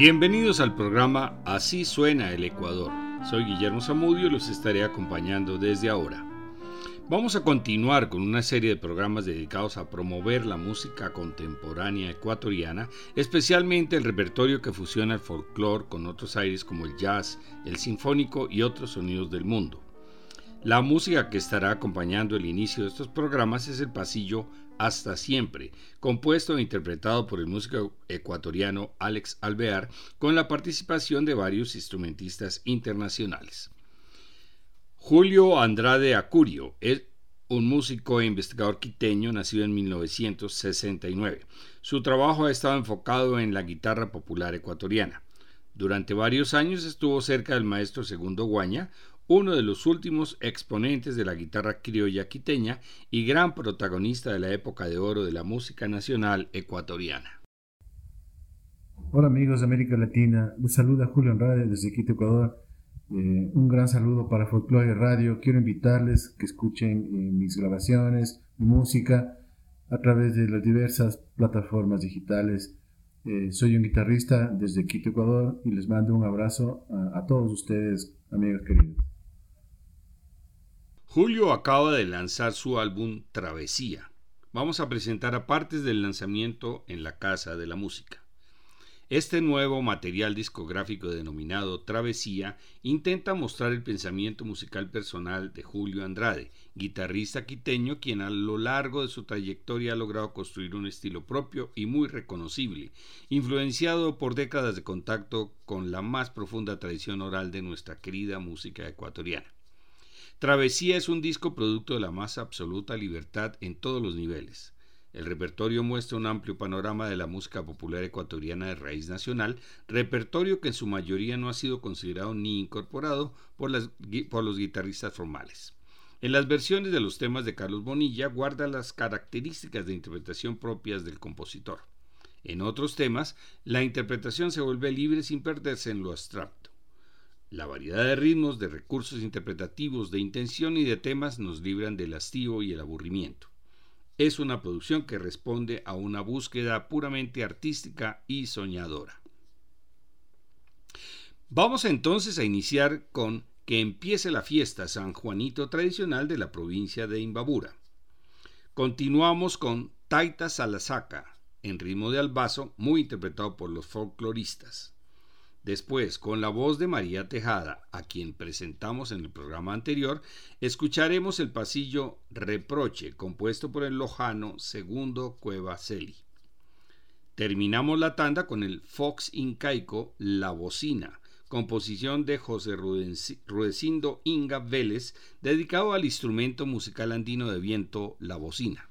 Bienvenidos al programa Así suena el Ecuador. Soy Guillermo Zamudio y los estaré acompañando desde ahora. Vamos a continuar con una serie de programas dedicados a promover la música contemporánea ecuatoriana, especialmente el repertorio que fusiona el folclore con otros aires como el jazz, el sinfónico y otros sonidos del mundo. La música que estará acompañando el inicio de estos programas es el pasillo hasta siempre, compuesto e interpretado por el músico ecuatoriano Alex Alvear, con la participación de varios instrumentistas internacionales. Julio Andrade Acurio es un músico e investigador quiteño nacido en 1969. Su trabajo ha estado enfocado en la guitarra popular ecuatoriana. Durante varios años estuvo cerca del maestro Segundo Guaña, uno de los últimos exponentes de la guitarra criolla quiteña y gran protagonista de la época de oro de la música nacional ecuatoriana. Hola amigos de América Latina, les saluda Julio Andrade desde Quito, Ecuador. Eh, un gran saludo para Folklore Radio. Quiero invitarles que escuchen eh, mis grabaciones, música a través de las diversas plataformas digitales. Eh, soy un guitarrista desde Quito, Ecuador y les mando un abrazo a todos ustedes, amigos queridos. Julio acaba de lanzar su álbum Travesía. Vamos a presentar a partes del lanzamiento en la Casa de la Música. Este nuevo material discográfico denominado Travesía intenta mostrar el pensamiento musical personal de Julio Andrade, guitarrista quiteño quien a lo largo de su trayectoria ha logrado construir un estilo propio y muy reconocible, influenciado por décadas de contacto con la más profunda tradición oral de nuestra querida música ecuatoriana. Travesía es un disco producto de la más absoluta libertad en todos los niveles. El repertorio muestra un amplio panorama de la música popular ecuatoriana de raíz nacional, repertorio que en su mayoría no ha sido considerado ni incorporado por, los guitarristas formales. En las versiones de los temas de Carlos Bonilla guarda las características de interpretación propias del compositor. En otros temas, la interpretación se vuelve libre sin perderse en lo abstracto. La variedad de ritmos, de recursos interpretativos, de intención y de temas nos libran del hastío y el aburrimiento. Es una producción que responde a una búsqueda puramente artística y soñadora. Vamos entonces a iniciar con Que empiece la fiesta San Juanito tradicional de la provincia de Imbabura. Continuamos con Taita Salasaca, en ritmo de albazo, muy interpretado por los folcloristas. Después, con la voz de María Tejada, a quien presentamos en el programa anterior, escucharemos el pasillo Reproche, compuesto por el lojano Segundo Cueva Celi. Terminamos la tanda con el Fox Incaico La Bocina, composición de José Rudecindo Inga Vélez, dedicado al instrumento musical andino de viento La Bocina.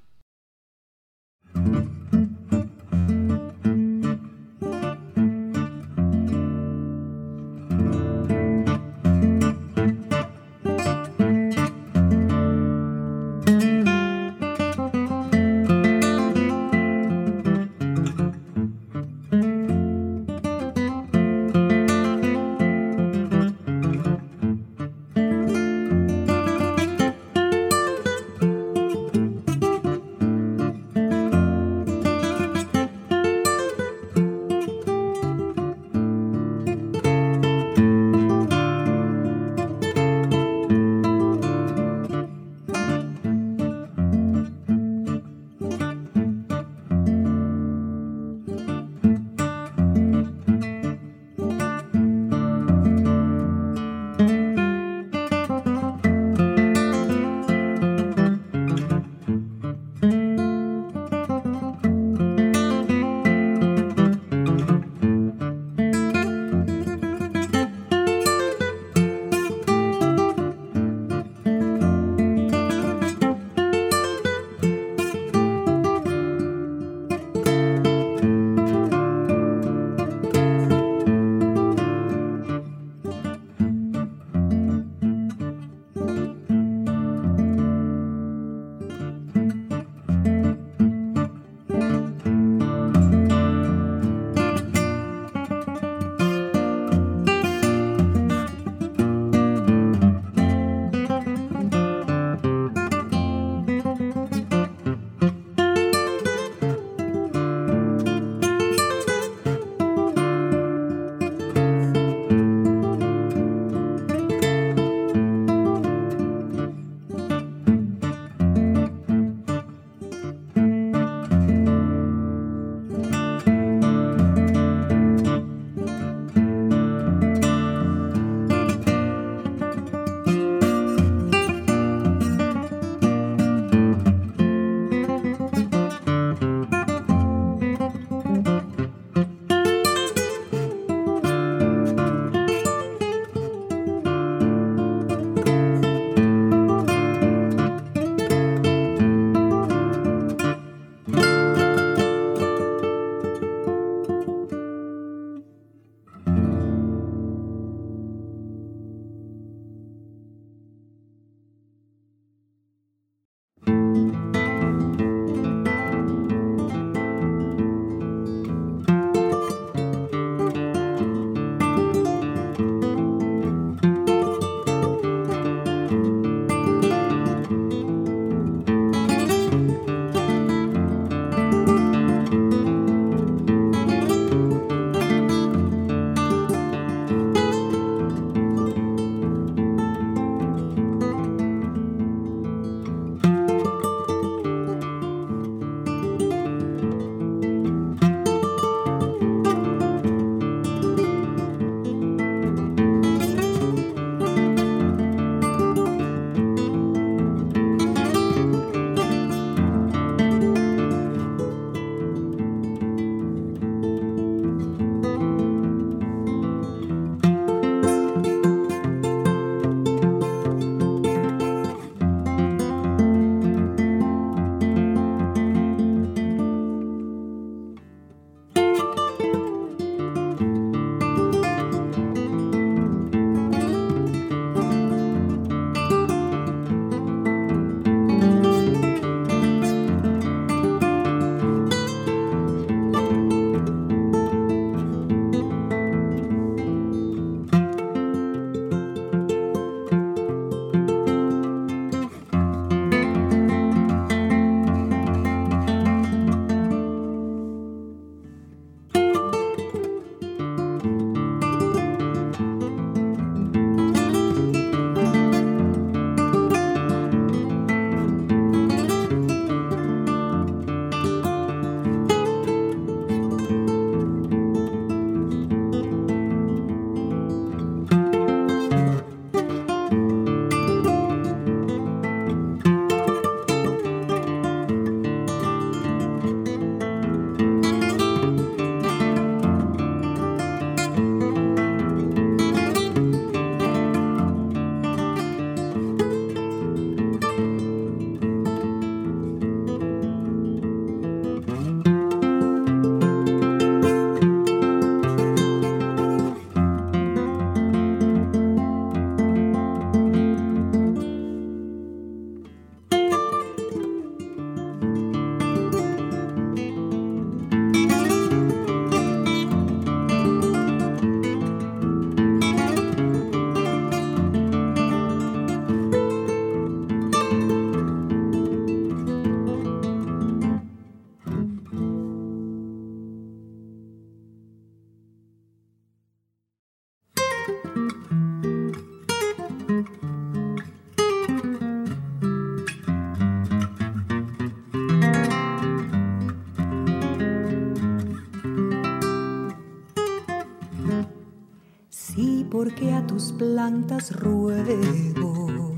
que a tus plantas ruego,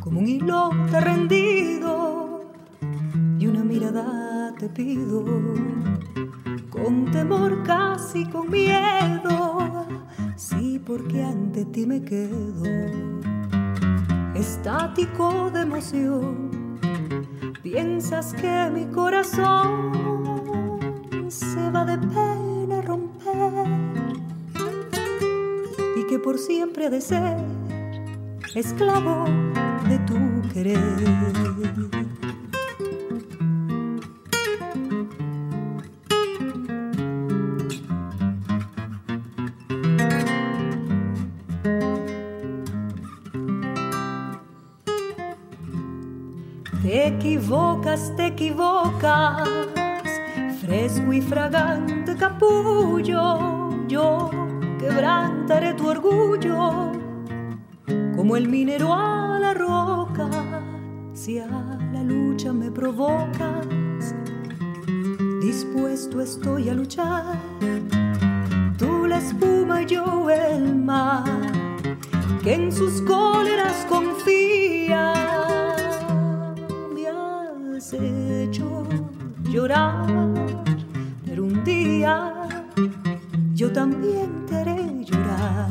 como un hilo te rendido y una mirada te pido. people día yo también te haré llorar.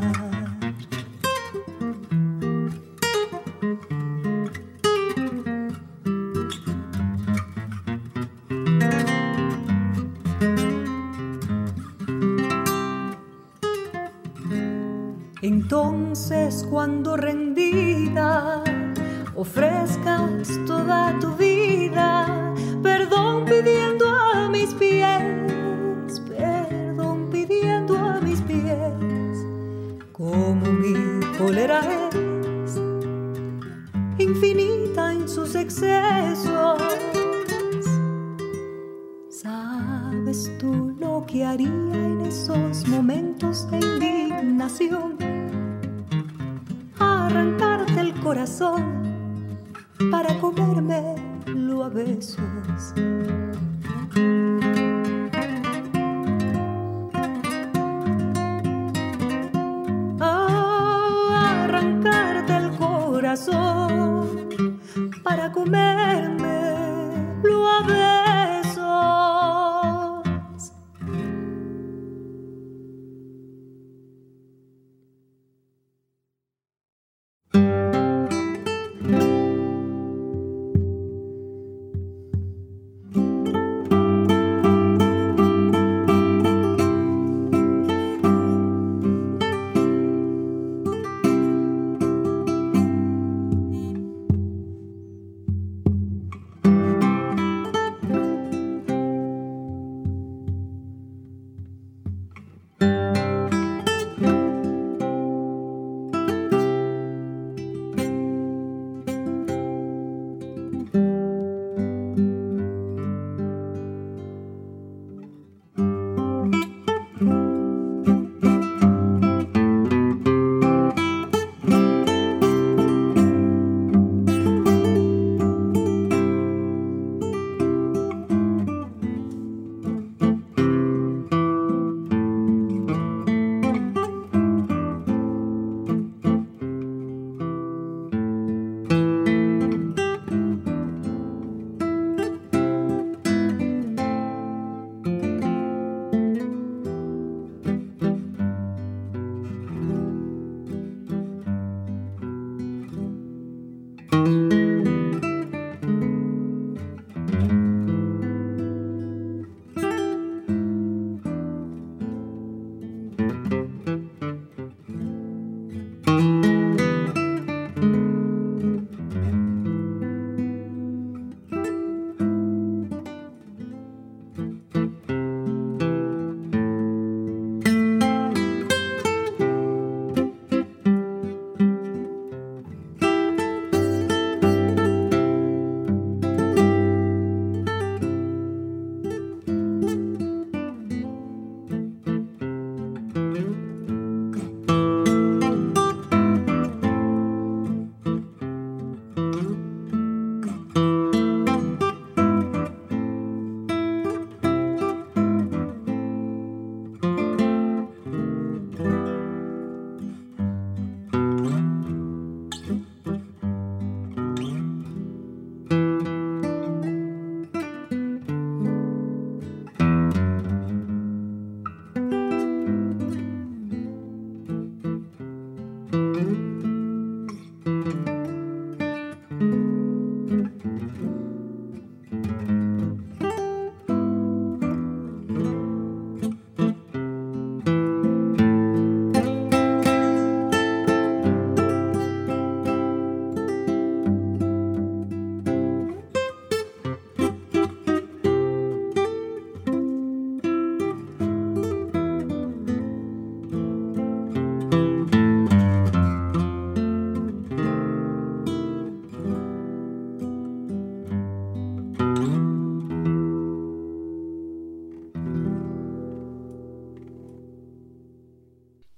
Entonces cuando rendida ofrezcas toda tu vida,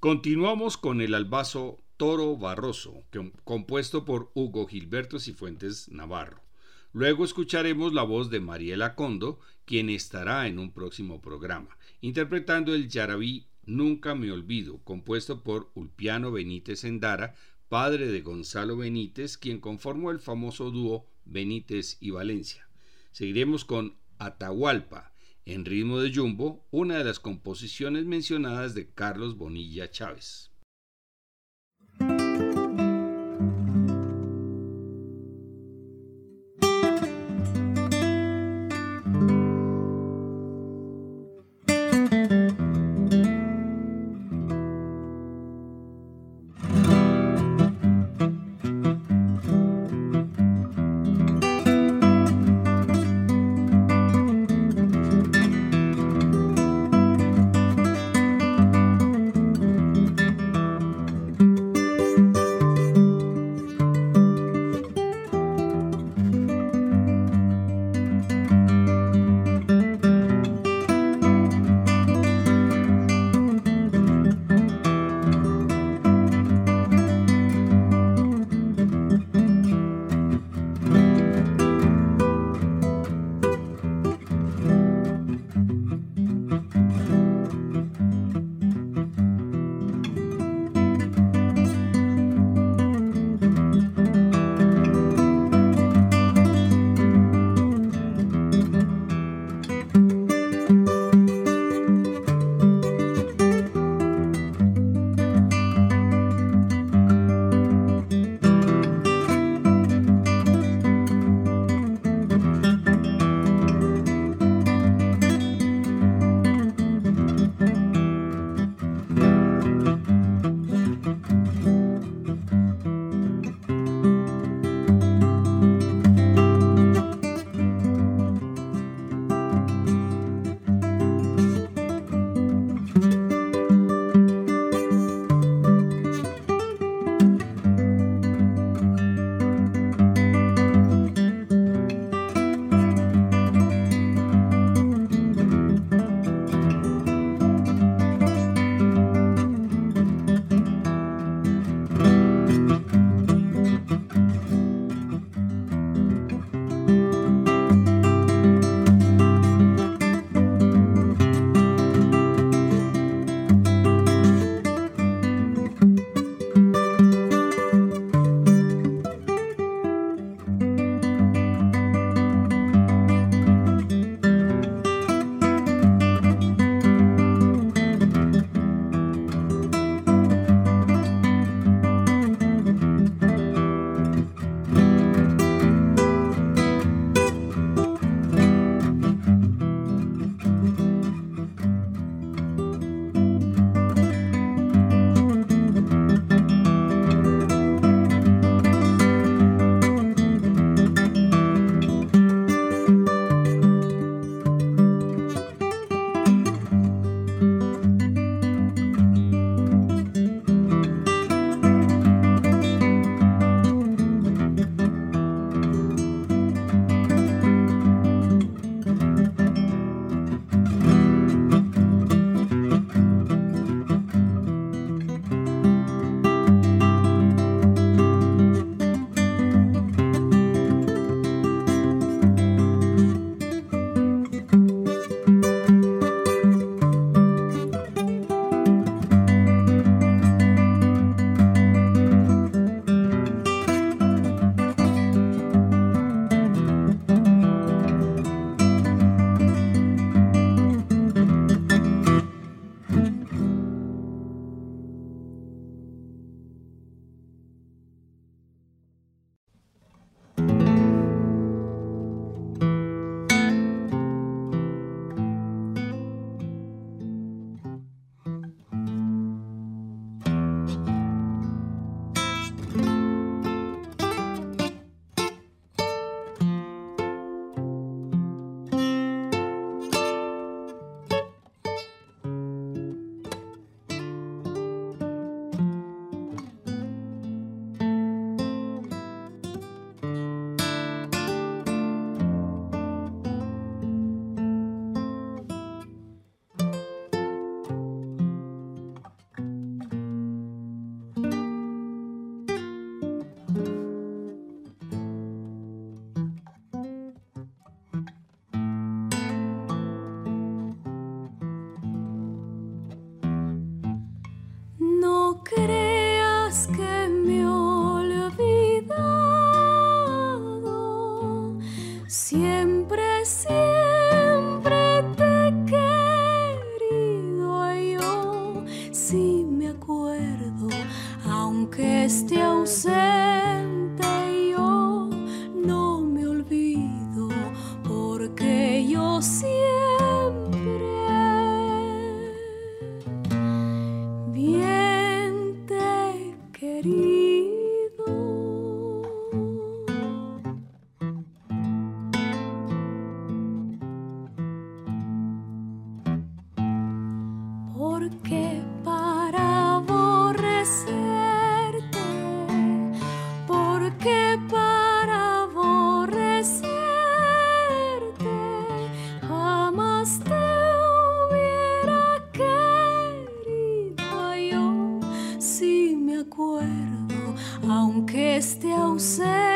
Continuamos con el albazo Toro Barroso, compuesto por Hugo Gilberto Cifuentes Navarro. Luego escucharemos la voz de Mariela Condo, quien estará en un próximo programa, interpretando el yarabí Nunca me olvido, compuesto por Ulpiano Benítez Endara, padre de Gonzalo Benítez, quien conformó el famoso dúo Benítez y Valencia. Seguiremos con Atahualpa, en ritmo de jumbo, una de las composiciones mencionadas de Carlos Bonilla Chávez. recuerdo, aunque esté ausente.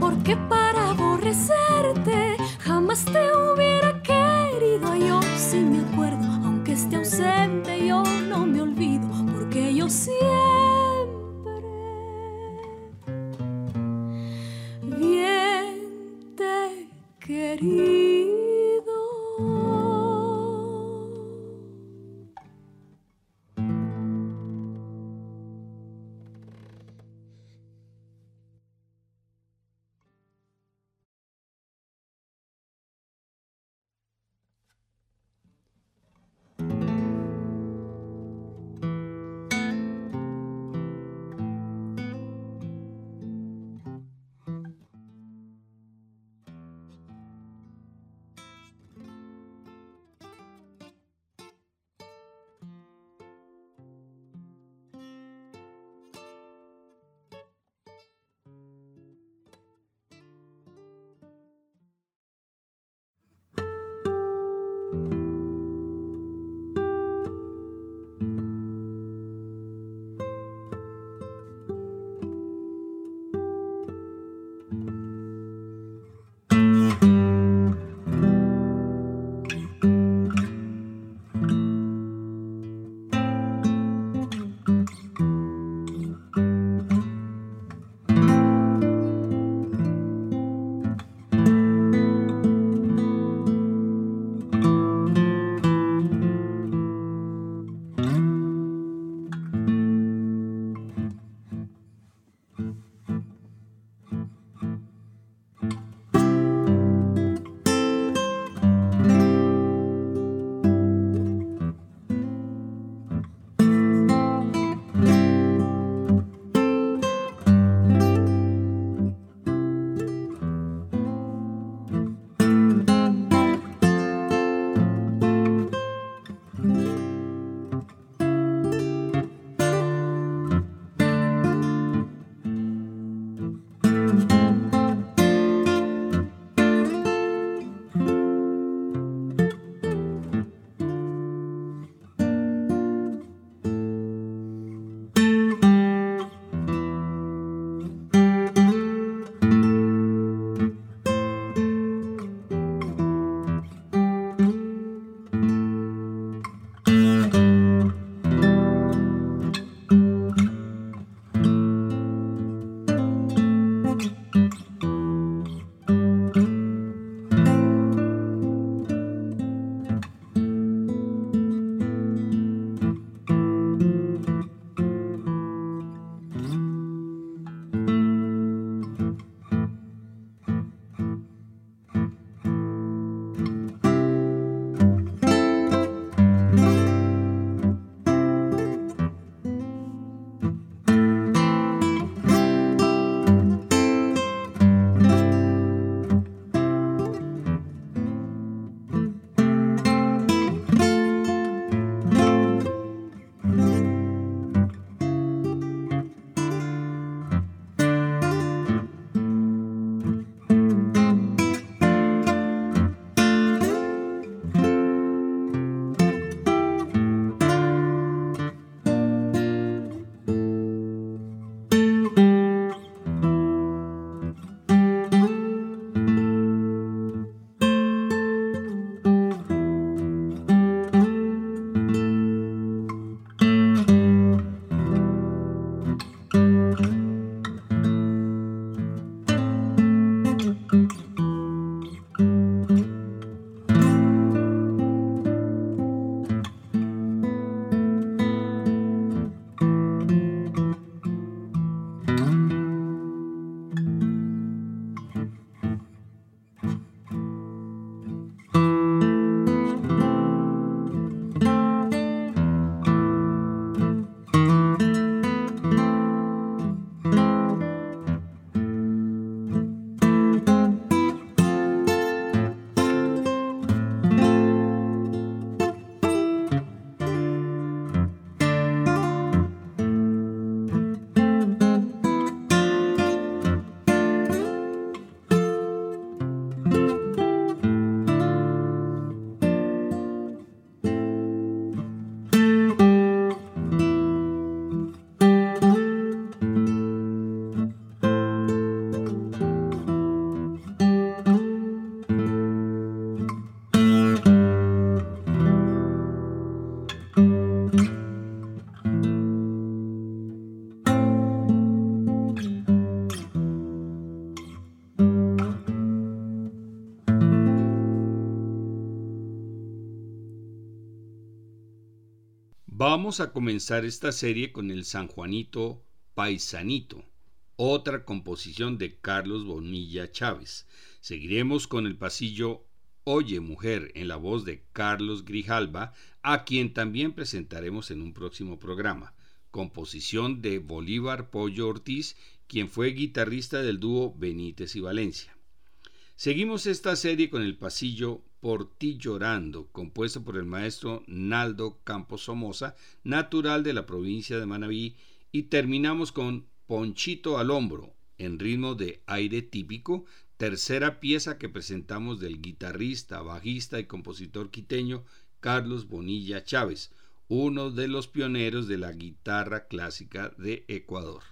porque para aborrecer Vamos a comenzar esta serie con el San Juanito Paisanito, otra composición de Carlos Bonilla Chávez. Seguiremos con el pasillo Oye Mujer en la voz de Carlos Grijalba, a quien también presentaremos en un próximo programa, composición de Bolívar Pollo Ortiz, quien fue guitarrista del dúo Benítez y Valencia. Seguimos esta serie con el pasillo Por ti llorando, compuesto por el maestro Naldo Campos Somoza, natural de la provincia de Manabí, y terminamos con Ponchito al hombro, en ritmo de aire típico, tercera pieza que presentamos del guitarrista, bajista y compositor quiteño Carlos Bonilla Chávez, uno de los pioneros de la guitarra clásica de Ecuador.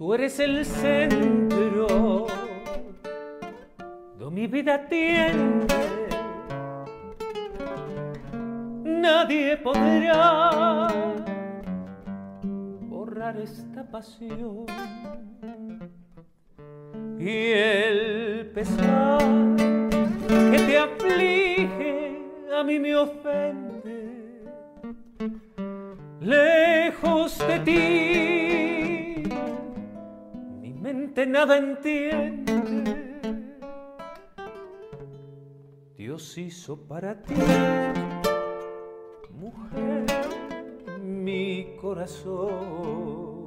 Tú eres el centro de mi vida tiene. Nadie podrá borrar esta pasión y el pesar que te aflige a mí me ofende. Lejos de ti. Nada entiende. Dios hizo para ti, mujer, mi corazón.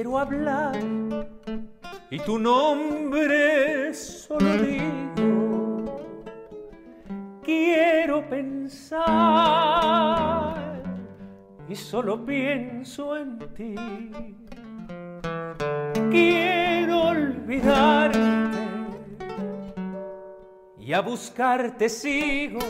Quiero hablar y tu nombre solo digo. Quiero pensar y solo pienso en ti. Quiero olvidarte y a buscarte sigo.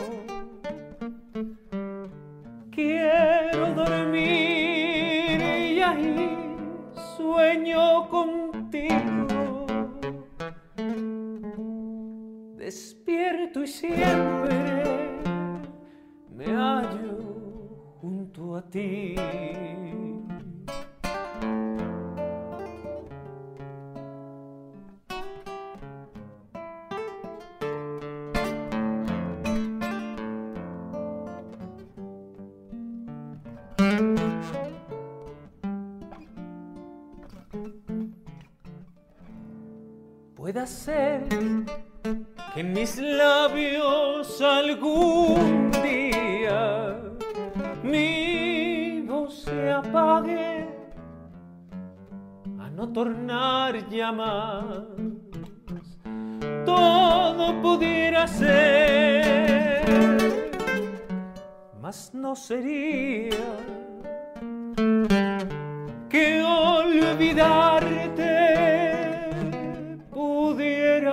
Que olvidarte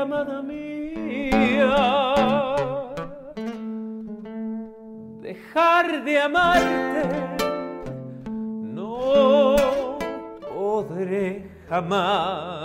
amada mía. Dejar de amarte no podré jamás.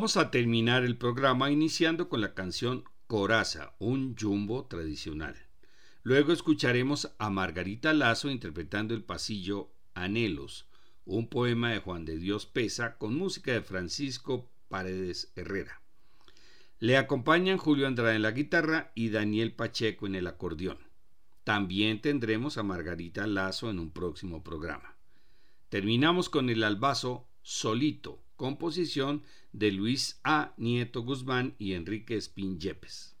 Vamos a terminar el programa iniciando con la canción Coraza, un jumbo tradicional. Luego escucharemos a Margarita Lazo interpretando el pasillo Anhelos, un poema de Juan de Dios Pesa con música de Francisco Paredes Herrera. Le acompañan Julio Andrade en la guitarra y Daniel Pacheco en el acordeón. También tendremos a Margarita Lazo en un próximo programa. Terminamos con el albazo Solito, composición de Luis A. Nieto Guzmán y Enrique Espín Yepes.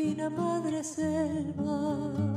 La fina madre selva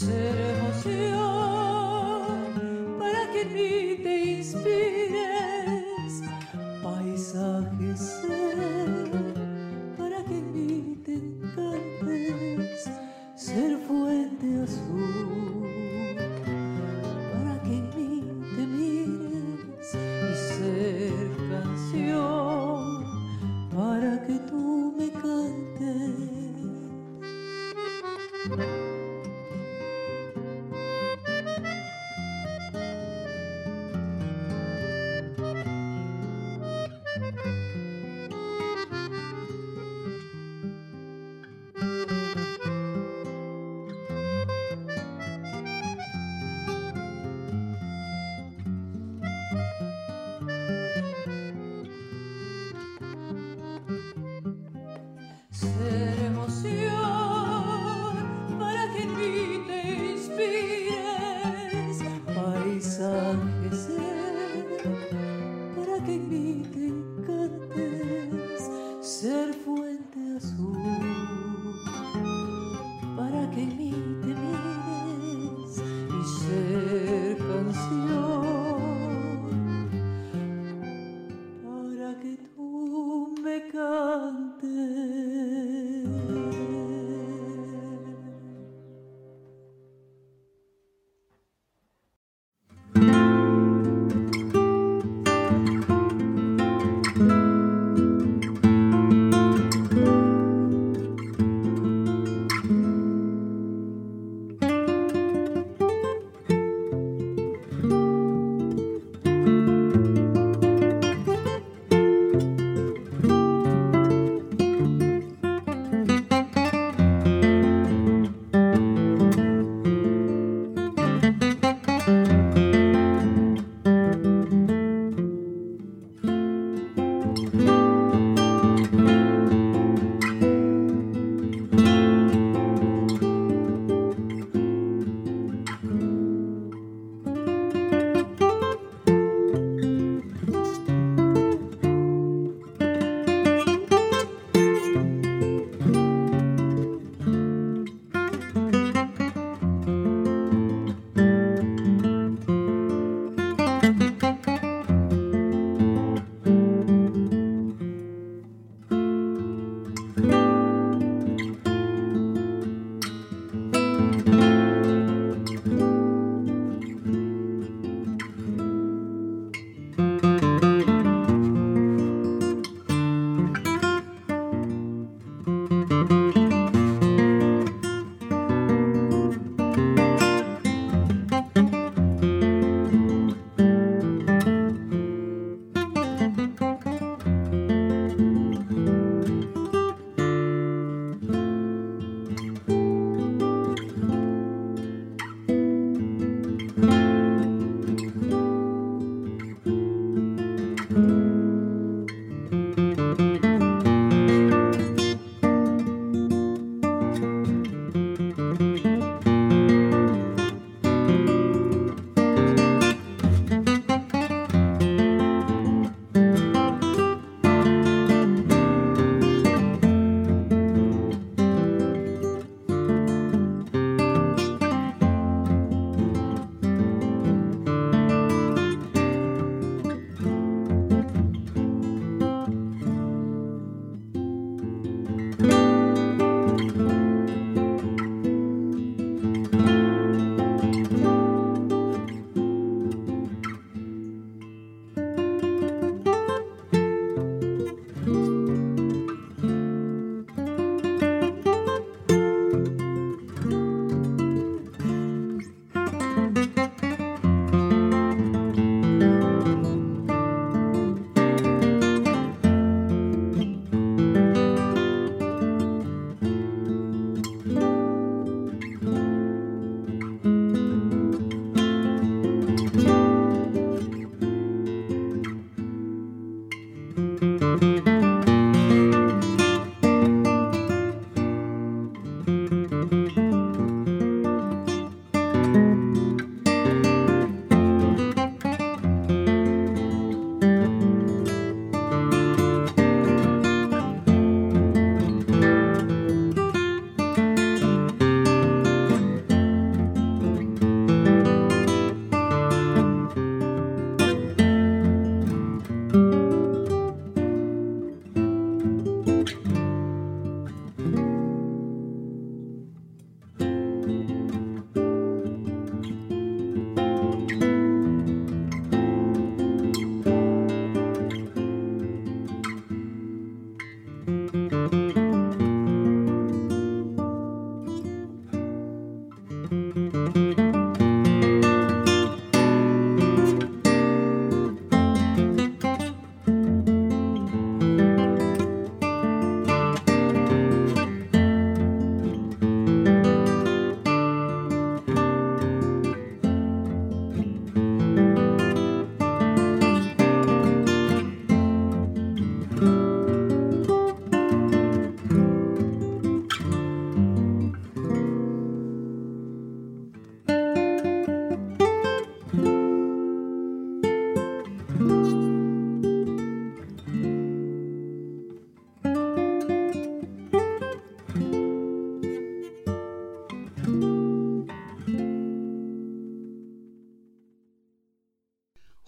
Texas.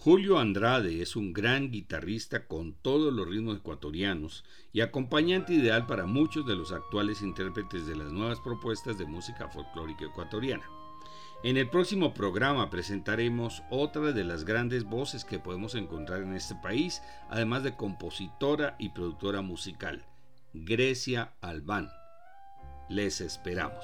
Julio Andrade es un gran guitarrista con todos los ritmos ecuatorianos y acompañante ideal para muchos de los actuales intérpretes de las nuevas propuestas de música folclórica ecuatoriana. En el próximo programa presentaremos otra de las grandes voces que podemos encontrar en este país, además de compositora y productora musical, Grecia Albán. Les esperamos.